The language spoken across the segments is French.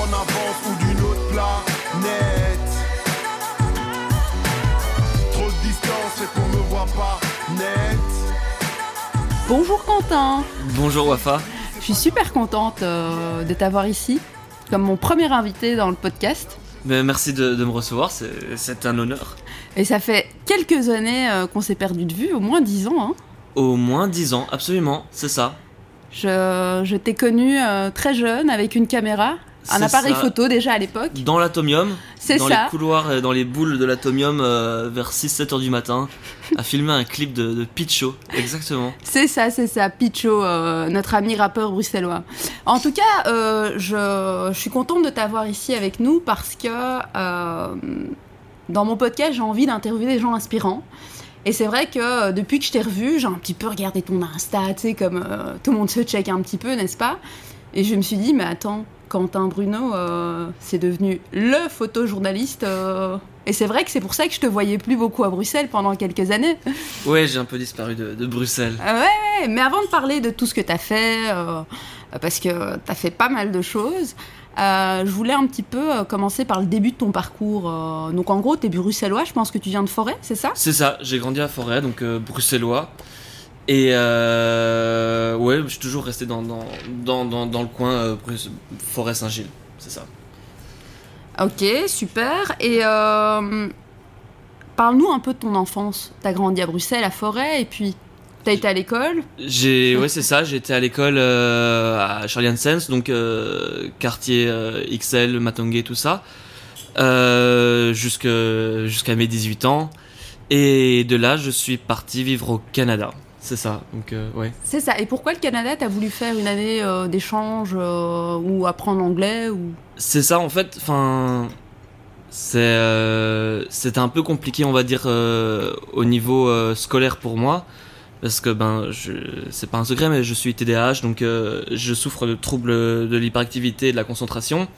en avance ou d'une autre planète. Trop de distance et qu'on me voit pas net. Bonjour Quentin Bonjour Wafa. Je suis super contente euh, de t'avoir ici, comme mon premier invité dans le podcast. Mais merci de, de me recevoir, c'est un honneur. Et ça fait quelques années euh, qu'on s'est perdu de vue, au moins 10 ans. Hein. Au moins 10 ans, absolument, c'est ça. Je, je t'ai connu euh, très jeune avec une caméra, un appareil ça. photo déjà à l'époque. Dans l'atomium, C'est dans ça. les couloirs, et dans les boules de l'atomium euh, vers 6-7 heures du matin, à filmer un clip de, de Picho, exactement. C'est ça, c'est ça, Picho, euh, notre ami rappeur bruxellois. En tout cas, euh, je, je suis contente de t'avoir ici avec nous parce que euh, dans mon podcast, j'ai envie d'interviewer des gens inspirants. Et c'est vrai que euh, depuis que je t'ai revu, j'ai un petit peu regardé ton Insta, tu sais, comme euh, tout le monde se check un petit peu, n'est-ce pas? Et je me suis dit, mais attends, Quentin Bruno, euh, c'est devenu le photojournaliste. euh, et c'est vrai que c'est pour ça que je te voyais plus beaucoup à Bruxelles pendant quelques années. Ouais, j'ai un peu disparu de, de Bruxelles. Ah ouais, mais avant de parler de tout ce que tu as fait, euh, parce que tu as fait pas mal de choses, euh, je voulais un petit peu euh, commencer par le début de ton parcours. euh. donc en gros, tu es bruxellois, je pense que tu viens de Forêt, c'est ça? C'est ça, j'ai grandi à Forêt, donc euh, bruxellois. Et euh, ouais, je suis toujours resté dans, dans, dans, dans, dans le coin euh, Brus- Forêt-Saint-Gilles, c'est ça. Ok, super. Et euh, parle-nous un peu de ton enfance. Tu as grandi à Bruxelles, à Forêt, et puis tu as été à l'école? J'ai, ouais, c'est ça. J'étais à l'école euh, à Charlie Hansen's, donc quartier XL, Matongué, tout ça, jusqu'à mes 18 ans. Et de là, je suis parti vivre au Canada. C'est ça. Donc euh, ouais. C'est ça. Et pourquoi le Canada T'as voulu faire une année euh, d'échange euh, ou apprendre l'anglais ou... C'est ça en fait. Enfin, c'est euh, c'était un peu compliqué, on va dire, au niveau scolaire pour moi. Parce que ben, je, c'est pas un secret, mais je suis TDAH, donc je souffre de troubles de l'hyperactivité et de la concentration.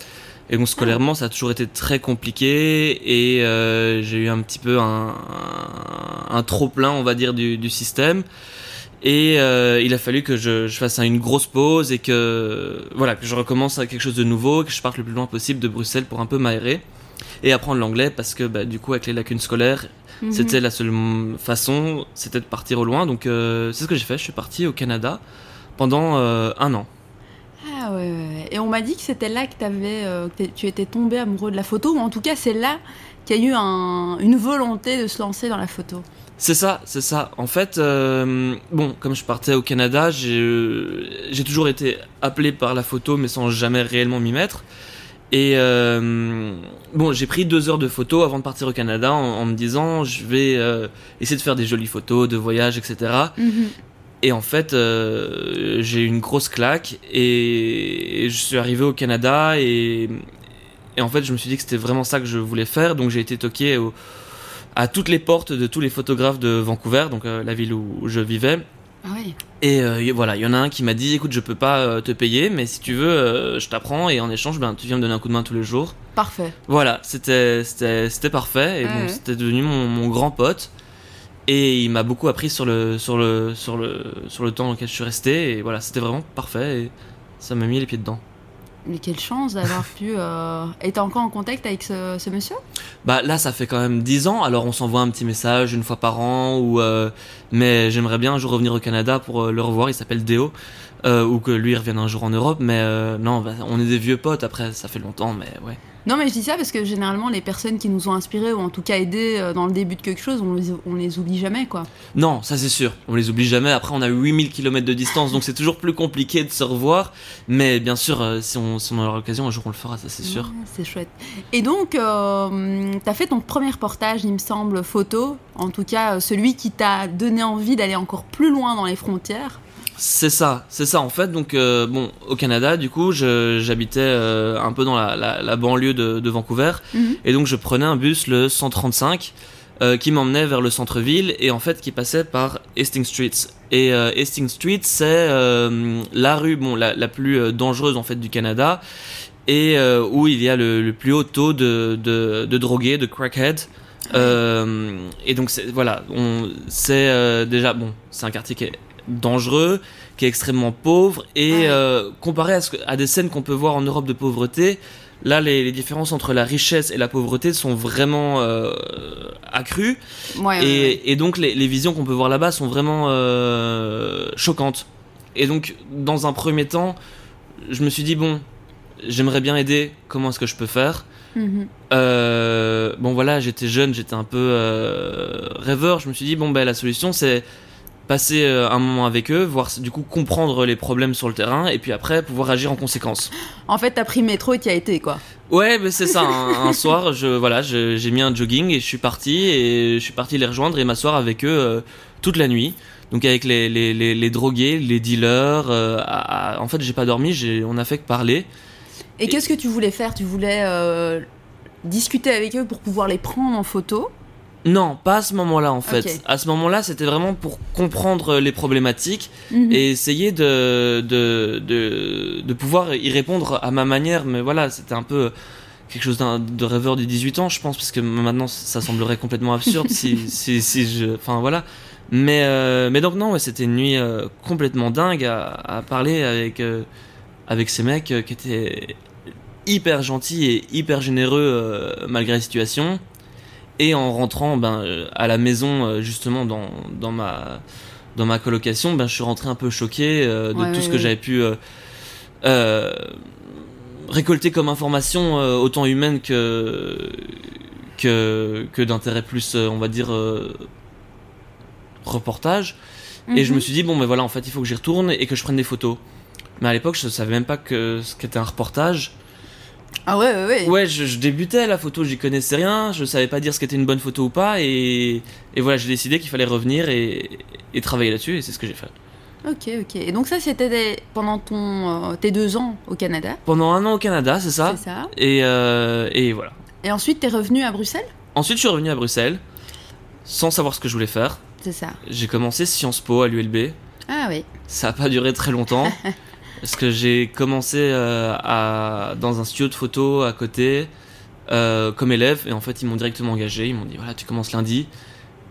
Et donc scolairement, ça a toujours été très compliqué et euh, j'ai eu un petit peu un, un, un trop plein, on va dire, du, du système. Et euh, il a fallu que je, je fasse une grosse pause et que voilà que je recommence à quelque chose de nouveau, que je parte le plus loin possible de Bruxelles pour un peu m'aérer et apprendre l'anglais parce que bah, du coup avec les lacunes scolaires, Mhm. c'était la seule façon, c'était de partir au loin. Donc euh, c'est ce que j'ai fait. Je suis parti au Canada pendant euh, un an. Ah ouais. Et on m'a dit que c'était là que, t'avais, euh, que tu étais tombé amoureux de la photo, ou en tout cas c'est là qu'il y a eu un- une volonté de se lancer dans la photo. C'est ça, c'est ça. En fait, euh, bon, comme je partais au Canada, j'ai euh, j'ai toujours été appelé par la photo, mais sans jamais réellement m'y mettre. Et euh, bon, j'ai pris deux heures de photos avant de partir au Canada en, en me disant, je vais euh, essayer de faire des jolies photos de voyage, etc. Et en fait, euh, j'ai eu une grosse claque et je suis arrivé au Canada et, et en fait, je me suis dit que c'était vraiment ça que je voulais faire. Donc j'ai été toqué au- à toutes les portes de tous les photographes de Vancouver, donc euh, la ville où, où je vivais. Ah oui. Et euh, voilà, il y en a un qui m'a dit, écoute, je peux pas te payer, mais si tu veux, je t'apprends et en échange, ben, tu viens me donner un coup de main tous les jours. Parfait. Voilà, c'était parfait et bon, ouais. c'était devenu mon, mon grand pote et il m'a beaucoup appris sur le sur le sur le sur le temps dans lequel je suis resté et voilà, c'était vraiment parfait et ça m'a mis les pieds dedans. Mais quelle chance d'avoir pu euh, être encore en contact avec ce, ce monsieur? Bah là, ça fait quand même 10 ans, alors on s'envoie un petit message une fois par an ou euh, mais j'aimerais bien un jour revenir au Canada pour euh, le revoir, il s'appelle Deo. Euh, ou que lui revienne un jour en Europe, mais euh, non, bah, on est des vieux potes après, ça fait longtemps, mais ouais. Non, mais je dis ça parce que généralement, les personnes qui nous ont inspirés ou en tout cas aidés dans le début de quelque chose, on les, on les oublie jamais, quoi. Non, ça c'est sûr, on les oublie jamais. Après, on a 8000 km de distance, donc c'est toujours plus compliqué de se revoir. Mais bien sûr, euh, si on, si on l'occasion, un jour on le fera, ça c'est sûr. Ouais, c'est chouette. Et donc, t'as fait ton premier reportage, il me semble, photo. En tout cas, euh, celui qui t'a donné envie d'aller encore plus loin dans les frontières. C'est ça, c'est ça en fait. Donc euh, bon, au Canada, du coup, j'habitais euh, un peu dans la, la- la banlieue de, de Vancouver, Mhm. et donc je prenais un bus le 135 euh, qui m'emmenait vers le centre-ville et en fait qui passait par Hastings Street. Et Hastings Street, c'est la rue, bon, la, la plus dangereuse en fait du Canada et où il y a le, le plus haut taux de, de, de drogués, de crackheads. Euh, et donc voilà, on c'est euh, déjà bon, c'est un quartier qui est dangereux, qui est extrêmement pauvre, et euh, comparé à, ce à des scènes qu'on peut voir en Europe de pauvreté, là les, les différences entre la richesse et la pauvreté sont vraiment euh, accrues, Ouais, ouais, et, ouais. et donc les, les visions qu'on peut voir là-bas sont vraiment euh, choquantes. Et donc dans un premier temps, je me suis dit bon, j'aimerais bien aider, comment est-ce que je peux faire? Euh, bon voilà, j'étais jeune, j'étais un peu euh, rêveur. Je me suis dit bon ben la solution c'est passer euh, un moment avec eux, voir du coup comprendre les problèmes sur le terrain et puis après pouvoir agir en conséquence. En fait, t'as pris métro et t'y as été, quoi. Ouais, mais c'est ça. Un, un soir, je voilà, j'ai mis un jogging et je suis parti et je suis parti les rejoindre et m'asseoir avec eux toute la nuit. Donc avec les, les, les, les drogués, les dealers. à- à- en fait, j'ai pas dormi, on a fait que parler. Et, qu'est-ce que tu voulais faire? Tu voulais euh, discuter avec eux pour pouvoir les prendre en photo? Non, pas à ce moment-là en fait. À ce moment-là, c'était vraiment pour comprendre les problématiques Mhm. et essayer de, de, de, de pouvoir y répondre à ma manière. Mais voilà, c'était un peu quelque chose de rêveur de 18 ans, je pense, parce que maintenant ça semblerait complètement absurde si, si, si je. Enfin voilà. Mais, euh, mais donc, non, ouais, c'était une nuit euh, complètement dingue à, à parler avec, euh, avec ces mecs euh, qui étaient hyper gentils et hyper généreux euh, malgré la situation. Et en rentrant ben, euh, à la maison, euh, justement, dans, dans ma dans ma colocation, ben, je suis rentré un peu choqué de Ouais, tout ouais, ce que j'avais pu récolter comme information, euh, autant humaine que, que, que d'intérêt plus, on va dire, euh, reportage. Et je Mhm. me suis dit, bon, mais voilà, en fait, il faut que j'y retourne et que je prenne des photos. Mais à l'époque, je savais même pas que ce qu'était un reportage. Ah ouais, ouais, ouais. Ouais, je, je débutais la photo, j'y connaissais rien, je savais pas dire ce qu'était une bonne photo ou pas, et, et voilà, j'ai décidé qu'il fallait revenir et, et travailler là-dessus, et c'est ce que j'ai fait. Ok, ok. Et donc ça, c'était pendant ton, euh, tes deux ans au Canada, Pendant un an au Canada, c'est ça c'est ça et, euh, et voilà. Et ensuite, t'es revenu à Bruxelles? Ensuite, je suis revenu à Bruxelles, sans savoir ce que je voulais faire. C'est ça. J'ai commencé Sciences Po à l'ULB. Ah oui. Ça a pas duré très longtemps. parce que j'ai commencé euh, à, dans un studio de photo à côté euh, comme élève. Et en fait, ils m'ont directement engagé. Ils m'ont dit voilà, tu commences lundi.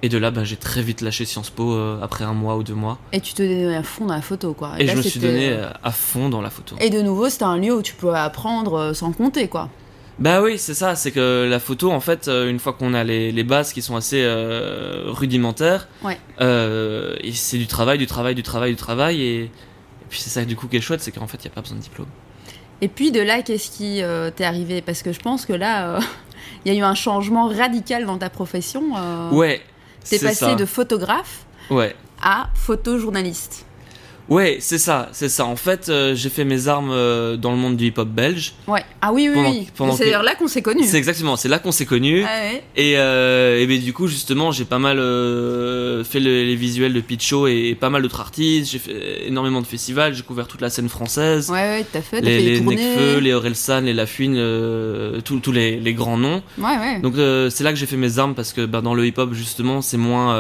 Et de là, ben, j'ai très vite lâché Sciences Po euh, après un mois ou deux mois. Et tu te donnais à fond dans la photo, quoi. Et là, je me suis donné à fond dans la photo. Et de nouveau, c'était un lieu où tu pouvais apprendre sans compter, quoi. Bah oui, c'est ça, c'est que la photo, en fait, une fois qu'on a les, les bases qui sont assez euh, rudimentaires, Ouais. euh, c'est du travail, du travail, du travail, du travail, et puis c'est ça du coup qui est chouette, c'est qu'en fait, il n'y a pas besoin de diplôme. Et puis de là, qu'est-ce qui euh, t'est arrivé? Parce que je pense que là, euh, il y a eu un changement radical dans ta profession. euh, Ouais, T'es passé ça. de photographe Ouais. à photojournaliste. Ouais, c'est ça, c'est ça. En fait, euh, j'ai fait mes armes euh, dans le monde du hip-hop belge. Ouais. Ah oui, oui, Pendant- oui. pendant C'est que- d'ailleurs là qu'on s'est connus. C'est exactement, c'est là qu'on s'est connus. Ah ouais. Et, euh, et ben, du coup, justement, j'ai pas mal fait le- les visuels de Pitcho et, pas mal d'autres artistes. J'ai fait énormément de festivals, j'ai couvert toute la scène française. Ouais, ouais, t'as fait, les, fait les. Nekfeu, les Orelsan, les Lafouine, euh, tous les, les grands noms. Ouais, ouais. Donc c'est là que j'ai fait mes armes parce que bah, dans le hip-hop justement c'est moins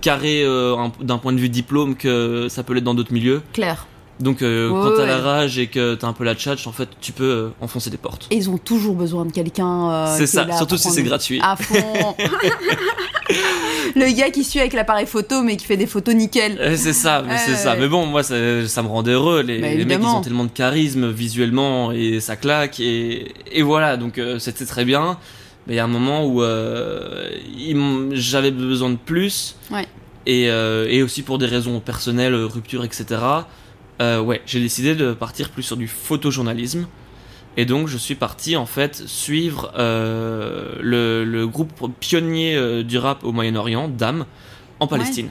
carré euh, un- d'un point de vue diplôme que ça peut l'être dans d'autres milieux. Claire. Donc euh, Ouais, quand t'as ouais. la rage et que t'as un peu la tchatch, en fait tu peux euh, enfoncer des portes. Et ils ont toujours besoin de quelqu'un. euh, c'est ça, surtout si c'est gratuit. À fond. Le gars qui suit avec l'appareil photo, mais qui fait des photos nickel. C'est ça, c'est ça. Mais bon, moi, ça, ça me rendait heureux. Les, Bah, les mecs, ils ont tellement de charisme visuellement et ça claque. Et, et voilà, donc c'était très bien. Mais il y a un moment où euh, j'avais besoin de plus. Ouais. Et, euh, et aussi pour des raisons personnelles, rupture, etc. Euh, ouais, j'ai décidé de partir plus sur du photojournalisme. Et donc, je suis parti en fait suivre euh, le, le groupe pionnier euh, du rap au Moyen-Orient, DAM, en Palestine.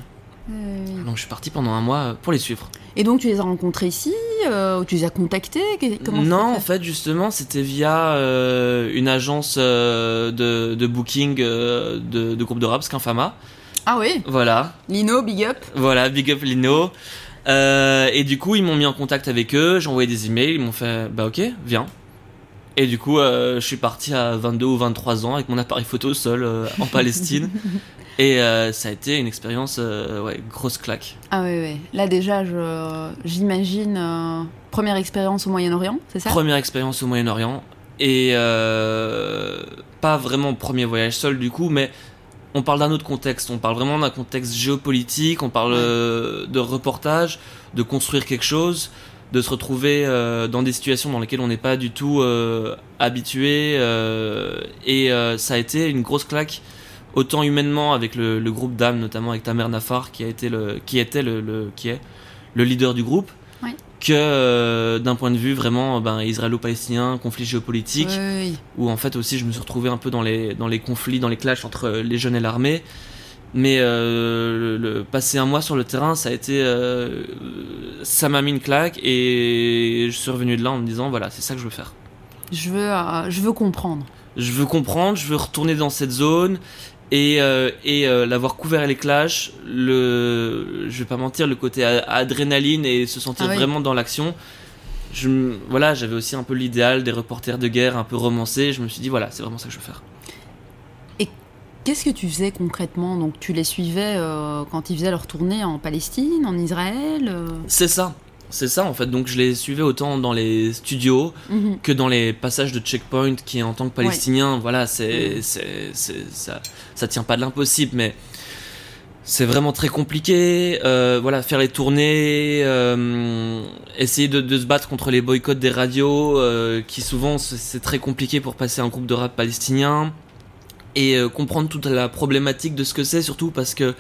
Euh, Donc je suis parti pendant un mois pour les suivre. Et donc tu les as rencontrés ici euh, Tu les as contactés? Comment non, en fait? justement c'était via euh, une agence euh, de, de booking euh, de, de groupe de rap, Skinfama. Ah oui, Voilà, Lino, big up. voilà, big up Lino. Euh, et du coup ils m'ont mis en contact avec eux, j'ai envoyé des emails, ils m'ont fait bah ok, viens. Et du coup euh, je suis parti à 22 ou 23 ans avec mon appareil photo seul euh, en Palestine. Et euh, ça a été une expérience, euh, ouais, grosse claque. Ah oui, oui. Là déjà, j'imagine euh, première expérience au Moyen-Orient, c'est ça? Première expérience au Moyen-Orient. Et pas vraiment premier voyage seul du coup, mais on parle d'un autre contexte. On parle vraiment d'un contexte géopolitique. On parle Ouais. de reportage, de construire quelque chose, de se retrouver euh, dans des situations dans lesquelles on n'est pas du tout euh, habitué. euh, et ça a été une grosse claque, autant humainement avec le, le groupe d'âmes, notamment avec Tamer Nafar, qui a été le, qui était le, le- qui est le leader du groupe, Ouais. que euh, d'un point de vue vraiment ben, israélo-palestinien, conflit géopolitique Oui, oui. où en fait aussi je me suis retrouvé un peu dans les, dans les conflits, dans les clashs entre les jeunes et l'armée. Mais euh, le, le- passer un mois sur le terrain, ça a été, euh, ça m'a mis une claque et je suis revenu de là en me disant voilà c'est ça que je veux faire. Je veux, je veux comprendre. Je veux comprendre, je veux retourner dans cette zone et, euh, et euh, l'avoir couvert les clashs, le, je vais pas mentir, le côté adrénaline et se sentir Ah oui. vraiment dans l'action. Je, voilà, j'avais aussi un peu l'idéal des reporters de guerre un peu romancés. Je me suis dit voilà, c'est vraiment ça que je veux faire. Qu'est-ce que tu faisais concrètement? Donc tu les suivais euh, quand ils faisaient leur tournée en Palestine, en Israël C'est ça, c'est ça en fait. Donc je les suivais autant dans les studios Mhm. que dans les passages de checkpoint qui en tant que palestinien, voilà, c'est, c'est, ça, ça tient pas de l'impossible, mais c'est vraiment très compliqué. Euh, voilà, faire les tournées, euh, essayer de, de se battre contre les boycotts des radios, euh, qui souvent c'est, c'est très compliqué pour passer un groupe de rap palestinien. Et euh, comprendre toute la problématique de ce que c'est, surtout parce que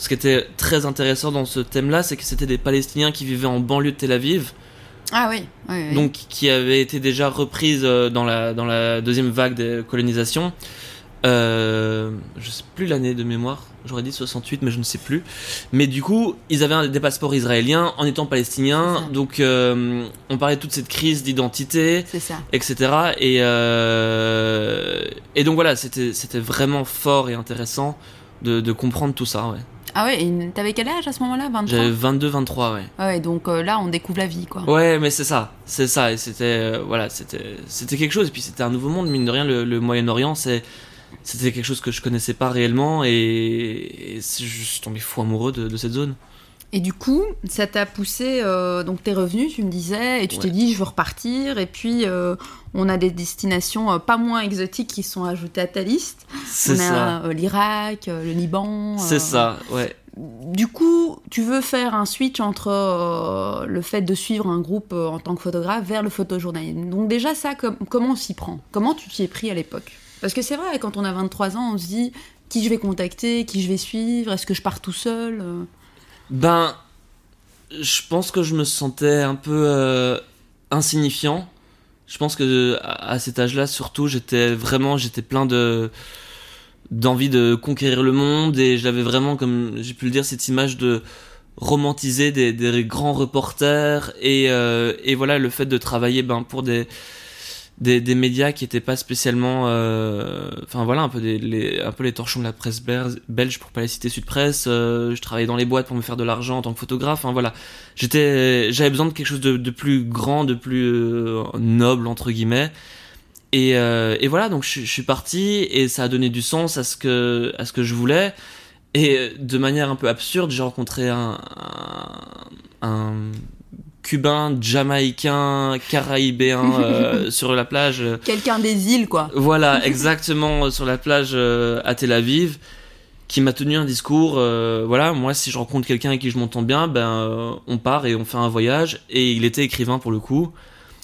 ce qui était très intéressant dans ce thème-là, c'est que c'était des Palestiniens qui vivaient en banlieue de Tel Aviv, Ah oui, oui, oui. donc qui avait été déjà reprise euh, dans la, dans la deuxième vague de colonisation. Euh, je sais plus l'année de mémoire, j'aurais dit 68, mais je ne sais plus. Mais du coup, ils avaient des passeports israéliens en étant palestiniens, donc euh, on parlait de toute cette crise d'identité, etc. Et, euh, et donc voilà, c'était c'était vraiment fort et intéressant de, de comprendre tout ça. Ouais. Ah ouais, et t'avais quel âge à ce moment-là 23 J'avais 22-23, ouais. Ah ouais, donc euh, là on découvre la vie quoi. Ouais, mais c'est ça, c'est ça, et c'était euh, voilà, c'était c'était quelque chose, et puis c'était un nouveau monde, mine de rien, le, le Moyen-Orient, c'est c'était quelque chose que je connaissais pas réellement, et, je suis tombé fou amoureux de, de cette zone. Et du coup, ça t'a poussé, euh, donc t'es revenu, tu me disais, et tu t'es Ouais. dit je veux repartir, et puis euh, on a des destinations euh, pas moins exotiques qui sont ajoutées à ta liste. C'est ça, l'Irak, le Liban. c'est ça, ouais. Du coup, tu veux faire un switch entre le fait de suivre un groupe en tant que photographe vers le photojournalisme. Donc déjà ça, com- comment on s'y prend? Comment tu t'y es pris à l'époque? Parce que c'est vrai, quand on a 23 ans, on se dit qui je vais contacter, qui je vais suivre, est-ce que je pars tout seul? Ben, je pense que je me sentais un peu euh, insignifiant. Je pense que à, cet âge-là, surtout, j'étais vraiment, j'étais plein de d'envie de conquérir le monde et j'avais vraiment, comme j'ai pu le dire, cette image de romantiser des, des grands reporters et, euh, et voilà le fait de travailler ben, pour des, des, des médias qui étaient pas spécialement euh, enfin voilà un peu des, les, un peu les torchons de la presse belge pour pas les citer Sud Presse euh, je travaillais dans les boîtes pour me faire de l'argent en tant que photographe enfin voilà. J'étais j'avais besoin de quelque chose de, de plus grand de plus euh, noble entre guillemets. Et, euh, et voilà donc je, je suis parti et ça a donné du sens à ce que à ce que je voulais. Et de manière un peu absurde j'ai rencontré un, un, un cubain jamaïcain caraïbéen euh, sur la plage euh, Quelqu'un des îles, quoi. voilà, exactement euh, sur la plage euh, à Tel Aviv, qui m'a tenu un discours. euh, voilà, moi, si je rencontre quelqu'un avec qui je m'entends bien, ben, on part et on fait un voyage. Et il était écrivain pour le coup.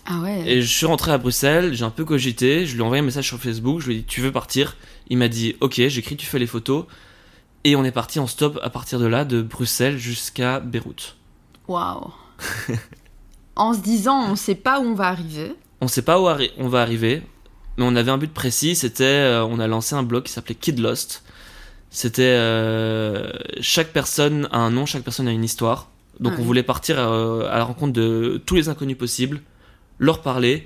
Ah ouais. Et je suis rentré à Bruxelles, j'ai un peu cogité, je lui ai envoyé un message sur Facebook, je lui ai dit Tu veux partir? Il m'a dit Ok, j'écris, tu fais les photos. Et on est parti en stop à partir de là, de Bruxelles jusqu'à Beyrouth. Waouh. en se disant, on sait pas où on va arriver. On sait pas où arri- on va arriver, mais on avait un but précis. C'était, euh, on a lancé un blog qui s'appelait Kid Lost. C'était euh, chaque personne a un nom, chaque personne a une histoire. Donc Ouais. on voulait partir euh, à la rencontre de tous les inconnus possibles, leur parler,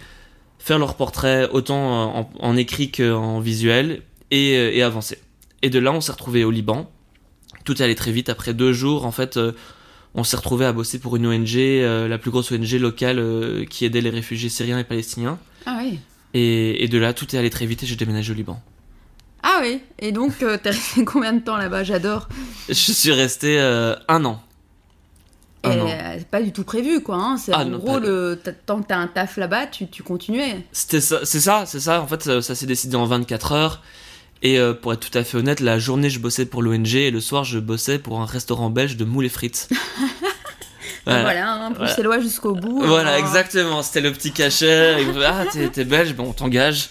faire leur portrait autant en, en écrit qu'en visuel et, et avancer. Et de là, on s'est retrouvé au Liban. Tout est allé très vite. Après deux jours, en fait, on s'est retrouvé à bosser pour une ONG, euh, la plus grosse ONG locale euh, qui aidait les réfugiés syriens et palestiniens. Ah oui. Et, et de là, tout est allé très vite et j'ai déménagé au Liban. Ah oui. Et donc, euh, t'es resté combien de temps là-bas? J'adore. Je suis resté un an. Et an. c'est pas du tout prévu, quoi. hein. C'est Ah en non, gros, le... tant que t'as un taf là-bas, tu, tu continuais. C'était ça, c'est ça, c'est ça. En fait, ça, ça s'est décidé en 24 heures. Et euh, pour être tout à fait honnête, la journée je bossais pour l'ONG et le soir je bossais pour un restaurant belge de moules et frites. Voilà, voilà hein, bruxellois jusqu'au bout. Voilà, hein. exactement. C'était le petit cachet. Ah, t'es, belge, bon, on t'engage.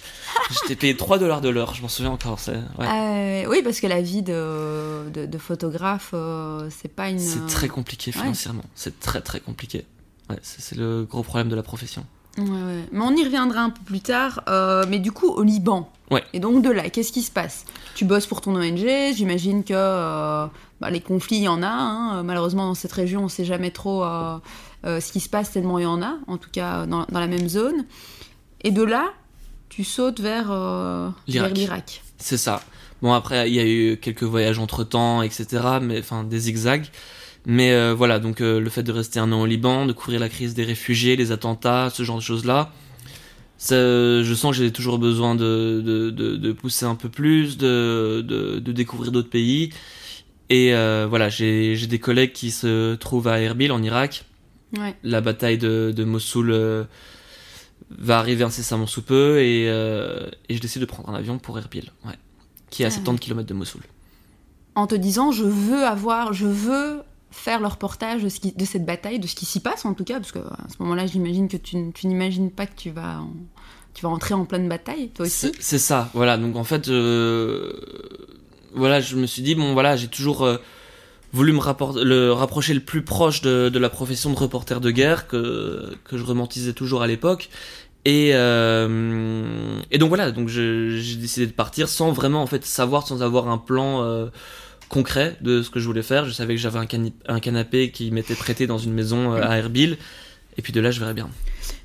J'étais payé 3 dollars de l'heure, je m'en souviens encore. Ouais. Euh, oui, parce que la vie de, de, de photographe, euh, c'est pas une. C'est très compliqué financièrement. C'est très très compliqué. Ouais, c'est le gros problème de la profession. Ouais, ouais. Mais on y reviendra un peu plus tard. Euh, mais du coup, au Liban. Ouais. Et donc de là, qu'est-ce qui se passe? Tu bosses pour ton ONG, j'imagine que euh, bah, les conflits, il y en a. Hein. Malheureusement, dans cette région, on ne sait jamais trop euh, euh, ce qui se passe tellement il y en a, en tout cas dans, dans la même zone. Et de là, tu sautes vers, euh, L'Irak. C'est ça. Bon, après, il y a eu quelques voyages entre temps, etc. Mais enfin, des zigzags. Mais euh, voilà, donc euh, le fait de rester un an au Liban, de couvrir la crise des réfugiés, les attentats, ce genre de choses-là, je sens que j'ai toujours besoin de, de, de, de pousser un peu plus, de, de, découvrir d'autres pays. Et euh, voilà, j'ai des collègues qui se trouvent à Erbil, en Irak. Ouais. La bataille de, de Mossoul va arriver incessamment sous peu et, et je décide de prendre un avion pour Erbil, ouais, qui est à Ah 70 km de Mossoul. En te disant, je veux avoir, je veux faire le reportage de, cette bataille, de ce qui s'y passe en tout cas, parce que à ce moment-là, j'imagine que tu, n'imagines pas que tu vas, en- tu vas entrer en pleine bataille, toi aussi. C'est ça, voilà. Donc en fait, euh, voilà, je me suis dit bon, voilà, j'ai toujours euh, voulu me rapprocher le plus proche de, la profession de reporter de guerre que que je romantisais toujours à l'époque. Et euh, et donc voilà, donc j'ai décidé de partir sans vraiment en fait savoir, sans avoir un plan. Concret de ce que je voulais faire. Je savais que j'avais un, cani- un canapé qui m'était prêté dans une maison euh, à Erbil. Et puis de là, je verrai bien.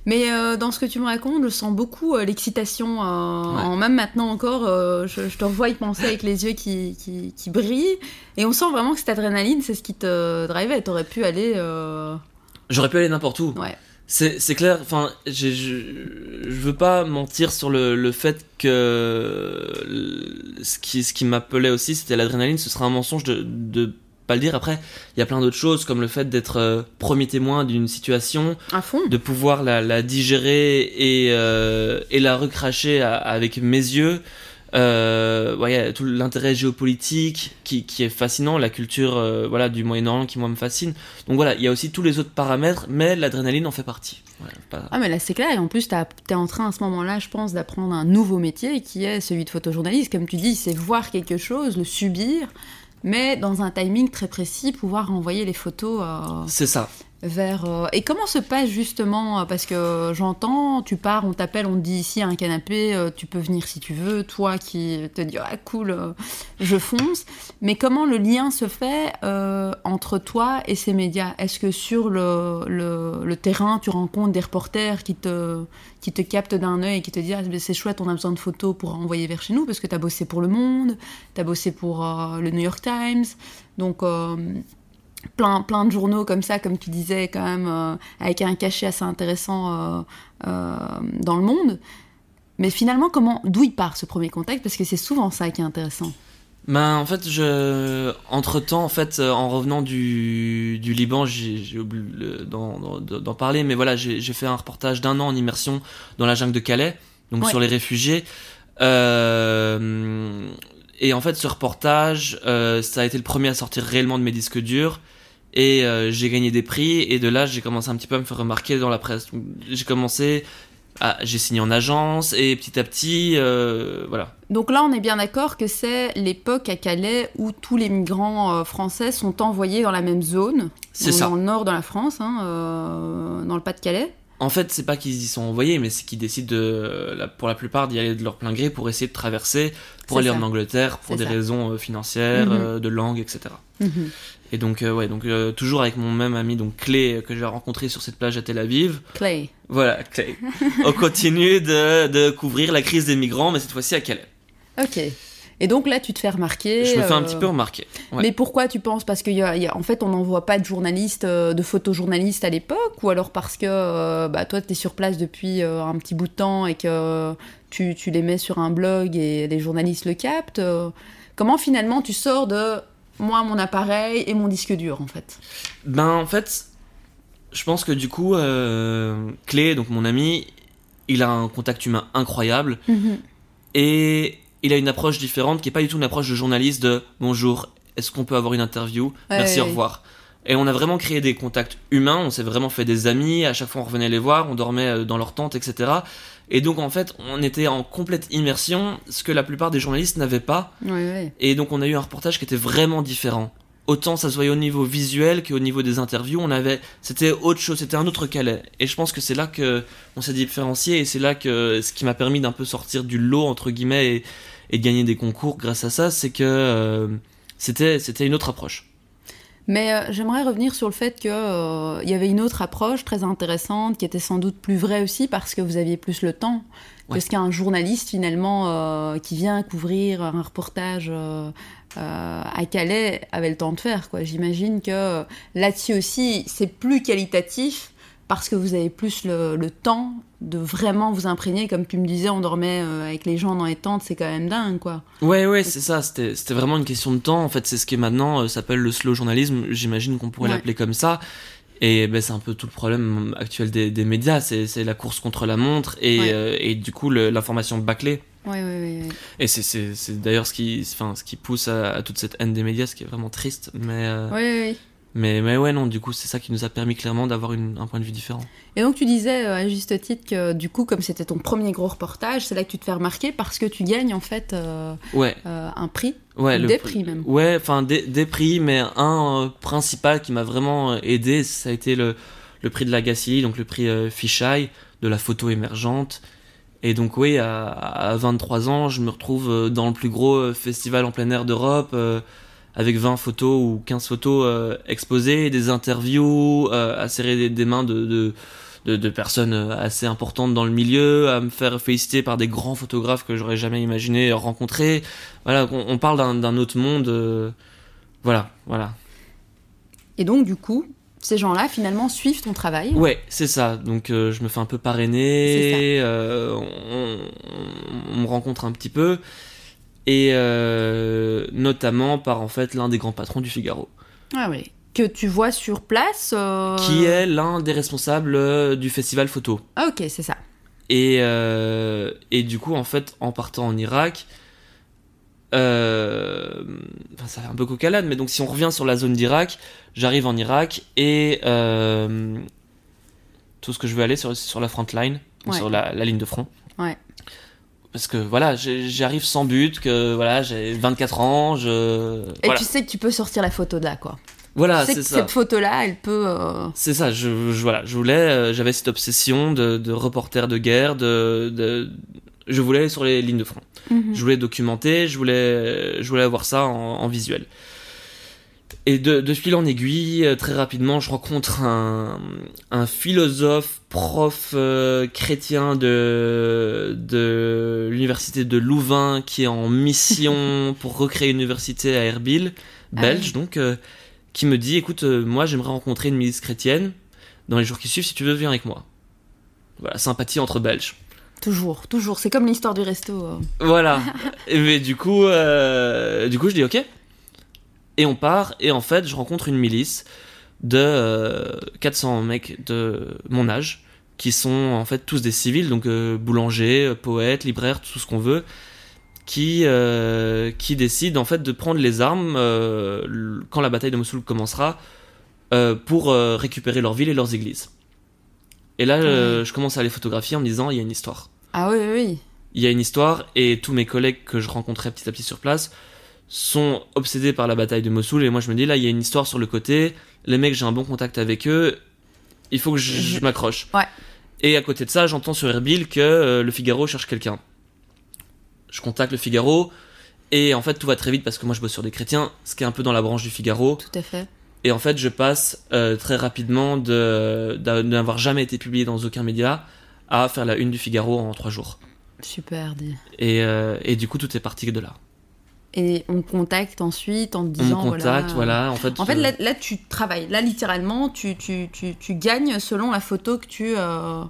Mais euh, dans ce que tu me racontes, je sens beaucoup euh, l'excitation. euh, Ouais. en- même maintenant encore, je, je te revois y penser avec les yeux qui, qui, qui brillent. Et on sent vraiment que cette adrénaline, c'est ce qui te drivait. T'aurais pu aller. J'aurais pu aller n'importe où. Ouais. C'est c'est clair, enfin, je, je veux pas mentir sur le, le fait que le- ce qui, ce qui m'appelait aussi, c'était l'adrénaline, ce serait un mensonge de, de pas le dire. Après, il y a plein d'autres choses, comme le fait d'être euh, premier témoin d'une situation, à fond. de pouvoir la, la digérer et, euh, et la recracher à- avec mes yeux. Euh, ouais, il y a tout l'intérêt géopolitique qui, qui est fascinant, la culture euh, voilà, du Moyen-Orient qui moi me fascine. Donc voilà, il y a aussi tous les autres paramètres, mais l'adrénaline en fait partie. Pas- Ah mais là c'est clair et en plus t'as- t'es en train à ce moment-là je pense d'apprendre un nouveau métier qui est celui de photojournaliste comme tu dis c'est voir quelque chose le subir mais dans un timing très précis pouvoir envoyer les photos euh, C'est ça. Euh, et comment se passe justement euh, parce que j'entends tu pars on t'appelle on te dit ici un canapé euh, tu peux venir si tu veux toi qui te dis ah cool je fonce. Mais comment le lien se fait entre toi et ces médias? Est-ce que sur le, le, le terrain, tu rencontres des reporters qui te, qui te captent d'un œil et qui te disent ah, c'est chouette, on a besoin de photos pour envoyer vers chez nous parce que tu as bossé pour Le Monde, tu as bossé pour le New York Times, donc plein, plein de journaux comme ça, comme tu disais, quand même, euh, avec un cachet assez intéressant euh, euh, dans le monde. Mais finalement, comment, d'où il part ce premier contact? Parce que c'est souvent ça qui est intéressant. Ben, en fait, je, entre temps, en fait, en revenant du, du Liban, j'ai oublié d'en parler, mais voilà, j'ai fait un reportage d'un an en immersion dans la jungle de Calais, donc Ouais. sur les réfugiés. Et en fait, ce reportage, ça a été le premier à sortir réellement de mes disques durs. Et euh, j'ai gagné des prix, et de là, j'ai commencé un petit peu à me faire remarquer dans la presse. J'ai commencé, j'ai signé en agence, et petit à petit, euh, voilà. Donc là, on est bien d'accord que c'est l'époque à Calais où tous les migrants euh, français sont envoyés dans la même zone, C'est ça. dans le nord de la France, hein, euh, dans le Pas-de-Calais. En fait, c'est pas qu'ils y sont envoyés, mais c'est qu'ils décident de, pour la plupart d'y aller de leur plein gré pour essayer de traverser, pour aller ça. en Angleterre, pour des ça. raisons financières, Mhm. de langue, etc. Et donc, euh, ouais, donc euh, toujours avec mon même ami, donc Clé, euh, que j'ai rencontré sur cette plage à Tel Aviv. Clay. Voilà, Clé. On continue de, de couvrir la crise des migrants, mais cette fois-ci à Calais. Ok. Et donc là, tu te fais remarquer. Je me fais un euh, petit peu remarquer. Ouais. Mais pourquoi tu penses? Parce qu'en en fait, on n'envoie pas de journalistes, de photojournalistes à l'époque Ou alors parce que bah, toi, tu es sur place depuis un petit bout de temps et que tu, tu les mets sur un blog et les journalistes le captent Comment finalement tu sors de moi, mon appareil et mon disque dur, en fait Ben en fait, je pense que du coup, euh, Clé, donc mon ami, il a un contact humain incroyable. Et il a une approche différente qui est pas du tout une approche de journaliste de bonjour, est-ce qu'on peut avoir une interview? Merci, ouais, au ouais. Et on a vraiment créé des contacts humains, on s'est vraiment fait des amis, à chaque fois on revenait les voir, on dormait euh, dans leur tente, etc. Et donc en fait, on était en complète immersion, ce que la plupart des journalistes n'avaient pas. Ouais, ouais. Et donc on a eu un reportage qui était vraiment différent. Autant ça se voyait au niveau visuel qu'au niveau des interviews, on avait, c'était autre chose, c'était un autre Calais. Et je pense que c'est là que on s'est différencié et c'est là que ce qui m'a permis d'un peu sortir du lot entre guillemets et, et de gagner des concours grâce à ça, c'est que euh, c'était c'était une autre approche. Mais euh, j'aimerais revenir sur le fait qu'il y avait une autre approche très intéressante qui était sans doute plus vraie aussi parce que vous aviez plus le temps Ouais. que ce qu'un journaliste finalement euh, qui vient couvrir un reportage euh, euh, à Calais avait le temps de faire. quoi. J'imagine que euh, là-dessus aussi c'est plus qualitatif parce que vous avez plus le, le temps de vraiment vous imprégner. Comme tu me disais, on dormait euh, avec les gens dans les tentes, c'est quand même dingue quoi. Ouais ouais c'est ça, c'était vraiment une question de temps. En fait c'est ce qui maintenant euh, s'appelle le slow journalisme. J'imagine qu'on pourrait Ouais. l'appeler comme ça. Et ben, c'est un peu tout le problème actuel des, des médias, c'est la course contre la montre et, Ouais. euh, et du coup l'information bâclée. Ouais, ouais. Et c'est- d'ailleurs ce qui, enfin, ce qui pousse à, à toute cette haine des médias, ce qui est vraiment triste. Mais, euh, ouais, ouais. Mais, mais ouais, non, du coup, c'est ça qui nous a permis clairement d'avoir un point de vue différent. Et donc tu disais euh, à juste titre que du coup comme c'était ton premier gros reportage, c'est là que tu te fais remarquer parce que tu gagnes en fait euh, Ouais, euh, un prix, ouais. ou le des prix- même. Ouais, enfin, des, des prix, mais un euh, principal qui m'a vraiment aidé, ça a été le, le prix de la Gacilly, donc le prix Fisheye, de la photo émergente. Et donc, oui, à, à 23 ans, je me retrouve dans le plus gros festival en plein air d'Europe, avec 20 photos ou 15 photos euh, exposées, des interviews, euh, à serrer des, des mains de, de, de, de personnes euh, assez importantes dans le milieu, à me faire féliciter par des grands photographes que j'aurais jamais imaginé rencontrer. Voilà, on, on parle d'un autre monde. euh, voilà, voilà. Et donc du coup, ces gens-là finalement suivent ton travail? Ouais, c'est ça. Donc euh, je me fais un peu parrainer, euh, on, on- on me rencontre un petit peu, et euh, notamment par en fait l'un des grands patrons du Figaro, Ah oui. Que tu vois sur place. euh, qui est l'un des responsables euh, du festival photo. Ah ok, c'est ça. Et, euh, et du coup, en fait, en partant en Irak, enfin, ça fait un peu cocalade, mais donc si on revient sur la zone d'Irak, j'arrive en Irak et tout ce que je veux aller sur, c'est sur la front line, Ouais. sur la, la ligne de front. Ouais. Parce que voilà, j'arrive sans but, que voilà, j'ai 24 ans, je. Et voilà, tu sais que tu peux sortir la photo de là quoi. voilà tu sais c'est que ça. cette photo-là, elle peut. euh, C'est ça, je, je- voilà, je voulais, euh, j'avais cette obsession de, de reporter de guerre, de, de, je voulais aller sur les lignes de front. mhm. Je voulais documenter, je voulais, je voulais avoir ça en, en visuel. Et de, de fil en aiguille, euh, très rapidement, je rencontre un, un philosophe, prof euh, chrétien de, de l'université de Louvain qui est en mission pour recréer une université à Erbil, Ah belge oui. donc, euh, qui me dit écoute, euh, moi j'aimerais rencontrer une milice chrétienne dans les jours qui suivent, si tu veux, viens avec moi. Voilà, sympathie entre Belges. Toujours, toujours. C'est comme l'histoire du resto. Voilà. mais du coup, du coup, je dis ok. Et on part. Et en fait, je rencontre une milice de euh, 400 mecs de mon âge qui sont en fait tous des civils, donc euh, boulangers, euh, poètes, libraires, tout ce qu'on veut, qui euh, qui décident en fait de prendre les armes quand la bataille de Mossoul commencera pour récupérer leur ville et leurs églises. Et là, je commence à les photographier en me disant il y a une histoire Ah oui, oui, oui. il y a une histoire et tous mes collègues que je rencontrais petit à petit sur place sont obsédés par la bataille de Mossoul et moi je me dis là il y a une histoire sur le côté les mecs j'ai un bon contact avec eux il faut que je, je m'accroche Ouais. et à côté de ça j'entends sur Erbil que euh, le Figaro cherche quelqu'un je contacte le Figaro et en fait tout va très vite parce que moi je bosse sur des chrétiens ce qui est un peu dans la branche du Figaro Tout à fait. et en fait je passe euh, très rapidement de d'a- de n'avoir jamais été publié dans aucun média à faire la une du Figaro en trois jours Super dit. et, euh, et du coup, tout est parti de là. Et on te contacte ensuite en te On disant. contacte, voilà. En fait, En fait, euh, là, là, tu travailles. Là, littéralement, tu, tu, tu, tu gagnes selon la photo que tu, euh,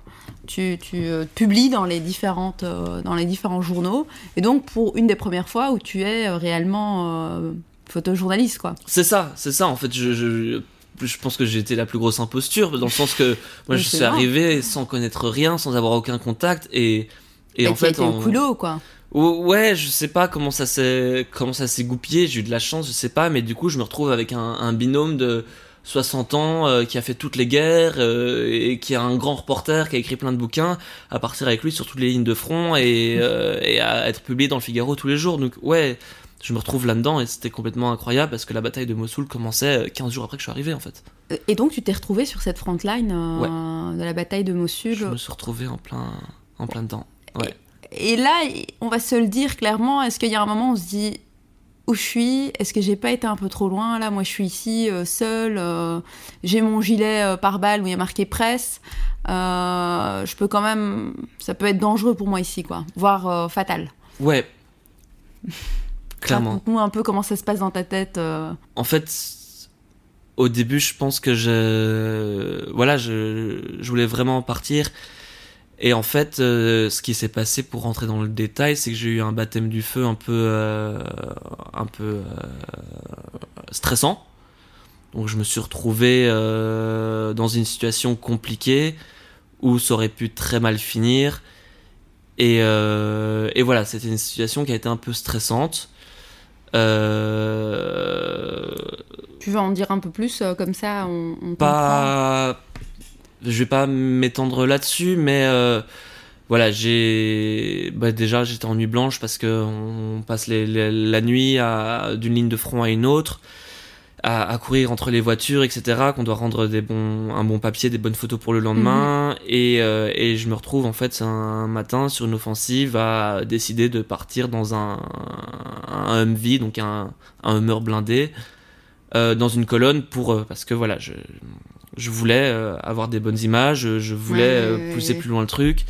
tu, tu euh, publies dans les, différentes, euh, dans les différents journaux. Et donc, pour une des premières fois où tu es euh, réellement euh, photojournaliste, quoi. c'est ça, c'est ça. En fait, je, je, je pense que j'ai été la plus grosse imposture dans le sens que moi, je suis vrai. arrivé sans connaître rien, sans avoir aucun contact et et Et en fait, été en- au culot, quoi. Ouais, je sais pas comment ça s'est comment ça s'est goupillé. J'ai eu de la chance, je sais pas, mais du coup, je me retrouve avec un, un binôme de 60 ans euh, qui a fait toutes les guerres euh, et qui a un grand reporter qui a écrit plein de bouquins à partir avec lui sur toutes les lignes de front et, euh, et à être publié dans le Figaro tous les jours. Donc ouais, je me retrouve là-dedans et c'était complètement incroyable parce que la bataille de Mossoul commençait 15 jours après que je suis arrivé en fait. Et donc tu t'es retrouvé sur cette front line de la bataille de Mossoul? Je me suis retrouvé en plein en plein dedans. Ouais. Et là, on va se le dire clairement, est-ce qu'il y a un moment où on se dit où je suis? Est-ce que j'ai pas été un peu trop loin? Là, moi, je suis ici, euh, seule. Euh, j'ai mon gilet euh, par balle où il y a marqué presse. je peux quand même. Ça peut être dangereux pour moi ici, quoi. Voire fatal. Ouais. Clairement. Raconte-nous un peu comment ça se passe dans ta tête. En fait, au début, je pense que je. Voilà, je, je voulais vraiment partir. Et en fait, euh, ce qui s'est passé pour rentrer dans le détail, c'est que j'ai eu un baptême du feu un peu, euh, un peu euh, stressant. Donc je me suis retrouvé dans une situation compliquée où ça aurait pu très mal finir. Et, et voilà, c'était une situation qui a été un peu stressante. Tu veux en dire un peu plus comme ça on, on pas je vais pas m'étendre là-dessus, mais euh, voilà, j'ai bah, déjà j'étais en nuit blanche parce que on passe la nuit d'une ligne de front à une autre, à, courir entre les voitures, etc. Qu'on doit rendre des bons, un bon papier, des bonnes photos pour le lendemain, mhm. et, euh, et, je me retrouve en fait un matin sur une offensive à décider de partir dans un, un Humvee, donc un, un Hummer blindé. Euh, dans une colonne pour parce que voilà je je voulais euh, avoir des bonnes images, je voulais euh, pousser plus loin le truc.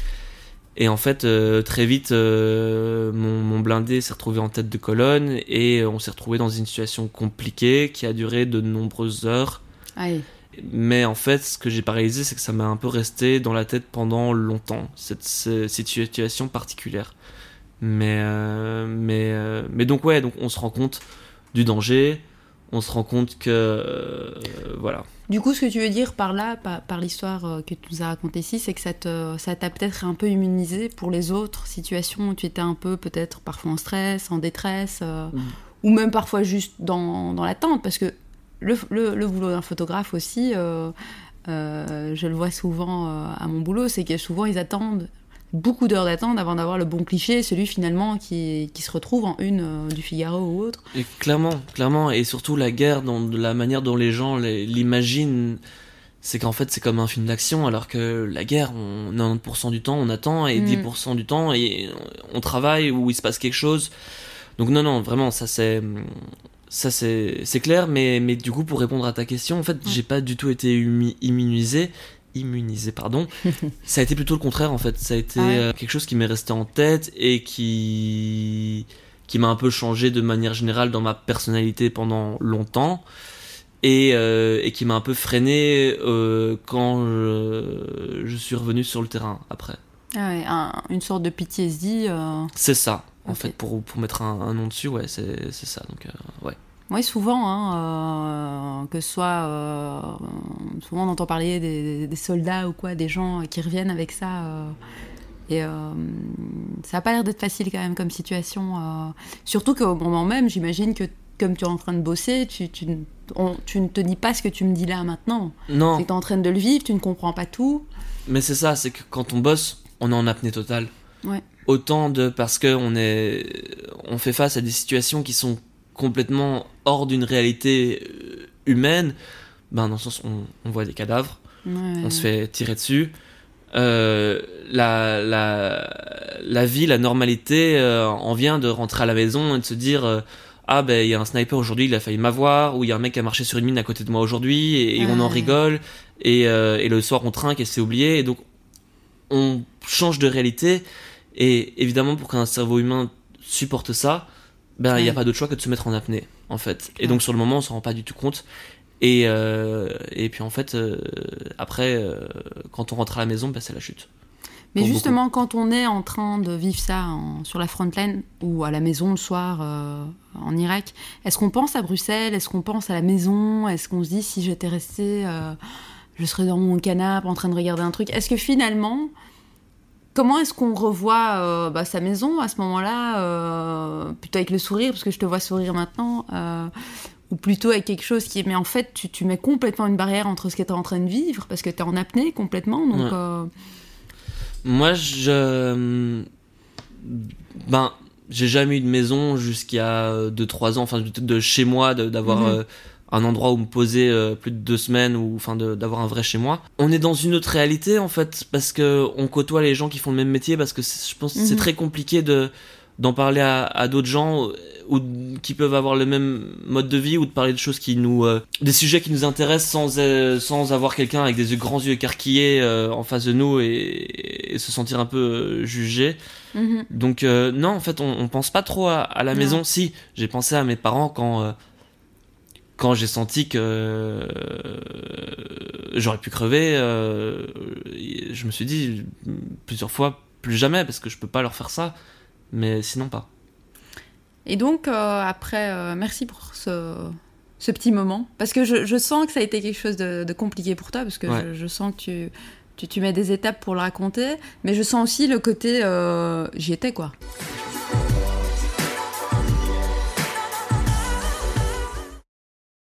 Et en fait, euh, très vite, mon, blindé s'est retrouvé en tête de colonne et on s'est retrouvé dans une situation compliquée qui a duré de nombreuses heures. Mais en fait, ce que j'ai pas réalisé, c'est que ça m'a un peu resté dans la tête pendant longtemps, cette, situation particulière. Mais, mais, mais donc, ouais, donc on se rend compte du danger, on se rend compte que. voilà. Du coup, ce que tu veux dire par là, par, l'histoire euh, que tu nous as racontée ici, c'est que ça t'a peut-être un peu immunisé pour les autres situations où tu étais un peu peut-être parfois en stress, en détresse, euh, mm. ou même parfois juste dans, dans l'attente, parce que le, le, boulot d'un photographe aussi, euh, je le vois souvent à mon boulot, c'est que souvent ils attendent beaucoup d'heures d'attente avant d'avoir le bon cliché, celui finalement qui, qui se retrouve en une euh, du Figaro ou autre. Et clairement, clairement, et surtout la guerre, dans la manière dont les gens l'imaginent, c'est qu'en fait c'est comme un film d'action, alors que la guerre, on, 90% du temps on attend et 10% mm. du temps et on travaille ou il se passe quelque chose. Donc non, non, vraiment, ça c'est ça c'est clair, mais, mais du coup pour répondre à ta question, en fait j'ai pas du tout été immunisé immunisé, pardon. ça a été plutôt le contraire en fait. Ça a été euh, quelque chose qui m'est resté en tête et qui qui m'a un peu changé de manière générale dans ma personnalité pendant longtemps et, euh, et qui m'a un peu freiné euh, quand je, suis revenu sur le terrain après. Ah ouais, une sorte de PTSD. C'est ça, en fait, pour, pour mettre un, un, nom dessus, ouais, c'est ça. Donc, ouais. Oui, souvent, hein, euh, que ce soit. Euh, souvent, on entend parler des, soldats ou quoi, des gens qui reviennent avec ça. Euh, et ça n'a pas l'air d'être facile quand même comme situation. surtout qu'au moment même, j'imagine que comme tu es en train de bosser, tu, tu, tu, ne te dis pas ce que tu me dis là maintenant. Non. Que tu es en train de le vivre, tu ne comprends pas tout. Mais c'est ça, c'est que quand on bosse, on est en apnée totale. Ouais. Autant de parce qu'on est, on fait face à des situations qui sont complètement hors d'une réalité euh, humaine, ben, dans le sens où on, voit des cadavres, on se fait tirer dessus. Euh, la, la, la vie, la normalité, euh, en vient de rentrer à la maison et de se dire Ah, ben il y a un sniper aujourd'hui, il a failli m'avoir, ou il y a un mec qui a marché sur une mine à côté de moi aujourd'hui, et, on en rigole, et, et, le soir on trinque et c'est oublié, et donc on change de réalité, et évidemment pour qu'un cerveau humain supporte ça, ben il n'y a pas d'autre choix que de se mettre en apnée en fait. Et donc sur le moment on s'en rend pas du tout compte. Et, euh, et puis en fait euh, après euh, quand on rentre à la maison ben, c'est la chute. Mais justement quand on est en train de vivre ça sur la frontline ou à la maison le soir en Irak, est-ce qu'on pense à Bruxelles? Est-ce qu'on pense à la maison? Est-ce qu'on se dit si j'étais resté je serais dans mon canapé en train de regarder un truc? Est-ce que finalement comment est-ce qu'on revoit euh, bah, sa maison à ce moment-là Plutôt avec le sourire, parce que je te vois sourire maintenant. Euh, ou plutôt avec quelque chose qui est. Mais en fait, tu, tu mets complètement une barrière entre ce que tu es en train de vivre, parce que tu es en apnée complètement. Donc, Ouais. euh, Moi, je. Ben, j'ai jamais eu de maison jusqu'à 2-3 ans, enfin, de, de chez moi, d'avoir Mhm. euh, un endroit où me poser euh, plus de deux semaines, ou enfin, d'avoir un vrai chez moi. On est dans une autre réalité, en fait, parce que on côtoie les gens qui font le même métier, parce que je pense que c'est Mhm. très compliqué de d'en parler à, à d'autres gens euh, ou qui peuvent avoir le même mode de vie ou de parler de choses qui nous euh, des sujets qui nous intéressent sans euh, sans avoir quelqu'un avec des grands yeux écarquillés euh, en face de nous et, et se sentir un peu jugé mhm. donc non en fait on, on pense pas trop à, à la Non. maison si j'ai pensé à mes parents quand quand j'ai senti que j'aurais pu crever je me suis dit plusieurs fois plus jamais parce que je peux pas leur faire ça mais sinon pas Et donc, euh, après, euh, merci pour ce, ce petit moment. Parce que je, je sens que ça a été quelque chose de, de compliqué pour toi, parce que Ouais. je, je sens que tu, tu, tu mets des étapes pour le raconter. Mais je sens aussi le côté. euh, J'y étais, quoi.